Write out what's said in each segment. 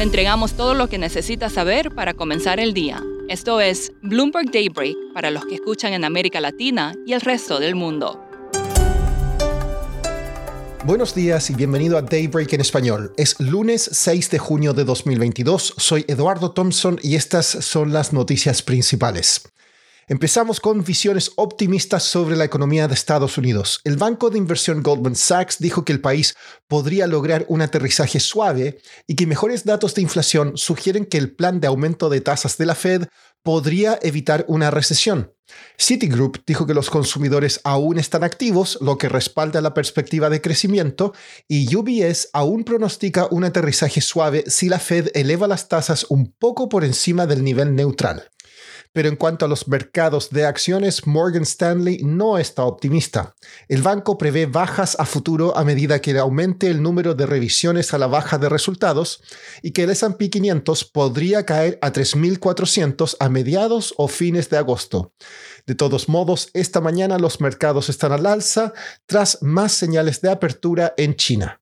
Le entregamos todo lo que necesita saber para comenzar el día. Esto es Bloomberg Daybreak para los que escuchan en América Latina y el resto del mundo. Buenos días y bienvenido a Daybreak en español. Es lunes 6 de junio de 2022. Soy Eduardo Thompson y estas son las noticias principales. Empezamos con visiones optimistas sobre la economía de Estados Unidos. El banco de inversión Goldman Sachs dijo que el país podría lograr un aterrizaje suave y que mejores datos de inflación sugieren que el plan de aumento de tasas de la Fed podría evitar una recesión. Citigroup dijo que los consumidores aún están activos, lo que respalda la perspectiva de crecimiento, y UBS aún pronostica un aterrizaje suave si la Fed eleva las tasas un poco por encima del nivel neutral. Pero en cuanto a los mercados de acciones, Morgan Stanley no está optimista. El banco prevé bajas a futuro a medida que aumente el número de revisiones a la baja de resultados y que el S&P 500 podría caer a 3.400 a mediados o fines de agosto. De todos modos, esta mañana los mercados están al alza tras más señales de apertura en China.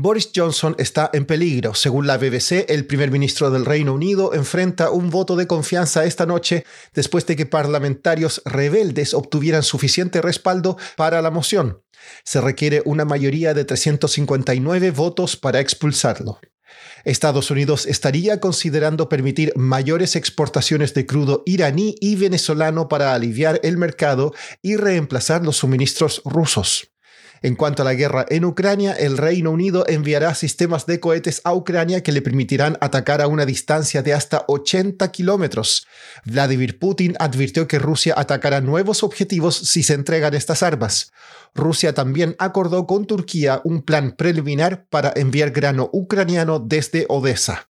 Boris Johnson está en peligro. Según la BBC, el primer ministro del Reino Unido enfrenta un voto de confianza esta noche después de que parlamentarios rebeldes obtuvieran suficiente respaldo para la moción. Se requiere una mayoría de 359 votos para expulsarlo. Estados Unidos estaría considerando permitir mayores exportaciones de crudo iraní y venezolano para aliviar el mercado y reemplazar los suministros rusos. En cuanto a la guerra en Ucrania, el Reino Unido enviará sistemas de cohetes a Ucrania que le permitirán atacar a una distancia de hasta 80 kilómetros. Vladimir Putin advirtió que Rusia atacará nuevos objetivos si se entregan estas armas. Rusia también acordó con Turquía un plan preliminar para enviar grano ucraniano desde Odessa.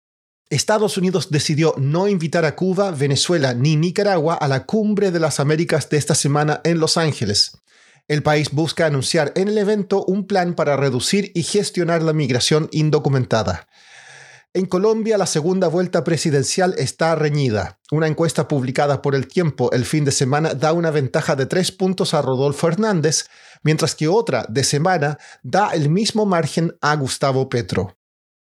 Estados Unidos decidió no invitar a Cuba, Venezuela ni Nicaragua a la cumbre de las Américas de esta semana en Los Ángeles. El país busca anunciar en el evento un plan para reducir y gestionar la migración indocumentada. En Colombia, la segunda vuelta presidencial está reñida. Una encuesta publicada por El Tiempo el fin de semana da una ventaja de tres puntos a Rodolfo Hernández, mientras que otra de semana da el mismo margen a Gustavo Petro.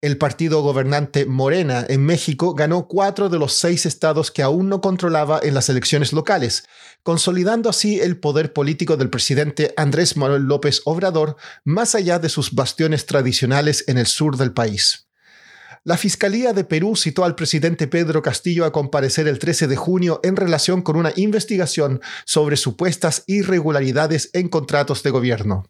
El partido gobernante Morena en México ganó cuatro de los seis estados que aún no controlaba en las elecciones locales, consolidando así el poder político del presidente Andrés Manuel López Obrador más allá de sus bastiones tradicionales en el sur del país. La Fiscalía de Perú citó al presidente Pedro Castillo a comparecer el 13 de junio en relación con una investigación sobre supuestas irregularidades en contratos de gobierno.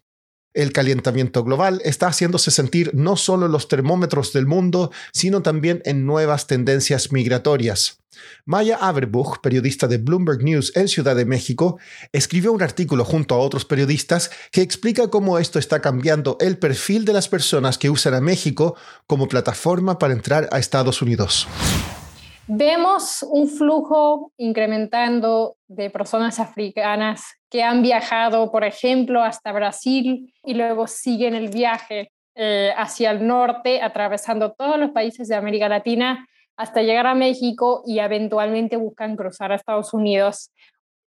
El calentamiento global está haciéndose sentir no solo en los termómetros del mundo, sino también en nuevas tendencias migratorias. Maya Averbuch, periodista de Bloomberg News en Ciudad de México, escribió un artículo junto a otros periodistas que explica cómo esto está cambiando el perfil de las personas que usan a México como plataforma para entrar a Estados Unidos. Vemos un flujo incrementando de personas africanas que han viajado, por ejemplo, hasta Brasil y luego siguen el viaje eh, hacia el norte, atravesando todos los países de América Latina hasta llegar a México y eventualmente buscan cruzar a Estados Unidos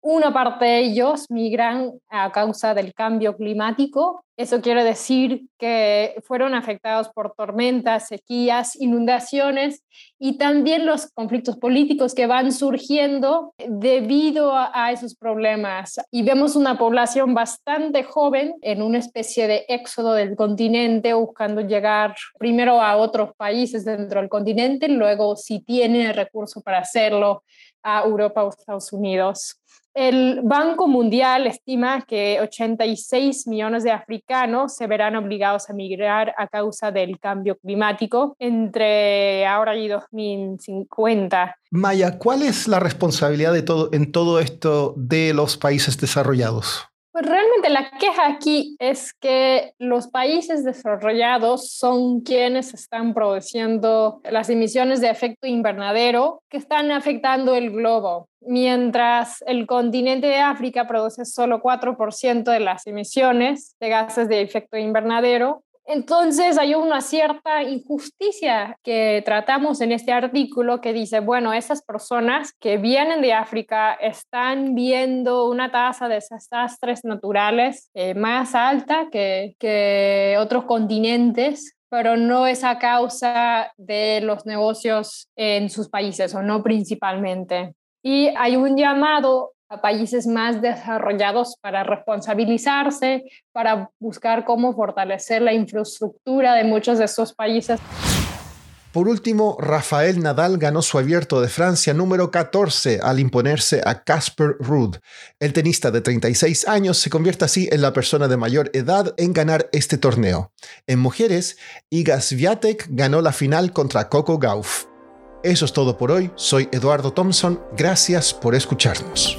una parte de ellos migran a causa del cambio climático. Eso quiere decir que fueron afectados por tormentas, sequías, inundaciones y también los conflictos políticos que van surgiendo debido a, esos problemas. Y vemos una población bastante joven en una especie de éxodo del continente buscando llegar primero a otros países dentro del continente, luego si tiene el recurso para hacerlo a Europa o Estados Unidos. El Banco Mundial estima que 86 millones de africanos se verán obligados a migrar a causa del cambio climático entre ahora y 2050. Maya, ¿cuál es la responsabilidad de todo, en todo esto de los países desarrollados? Pues realmente la queja aquí es que los países desarrollados son quienes están produciendo las emisiones de efecto invernadero que están afectando el globo, mientras el continente de África produce solo 4% de las emisiones de gases de efecto invernadero entonces hay una cierta injusticia que tratamos en este artículo que dice, bueno, esas personas que vienen de África están viendo una tasa de desastres naturales eh, más alta que, que otros continentes pero no es a causa de los negocios en sus países o no principalmente. Y hay un llamado a países más desarrollados para responsabilizarse, para buscar cómo fortalecer la infraestructura de muchos de estos países. Por último, Rafael Nadal ganó su abierto de Francia número 14 al imponerse a Casper Ruud. El tenista de 36 años se convierte así en la persona de mayor edad en ganar este torneo. En mujeres, Iga Swiatek ganó la final contra Coco Gauff. Eso es todo por hoy. Soy Eduardo Thompson. Gracias por escucharnos.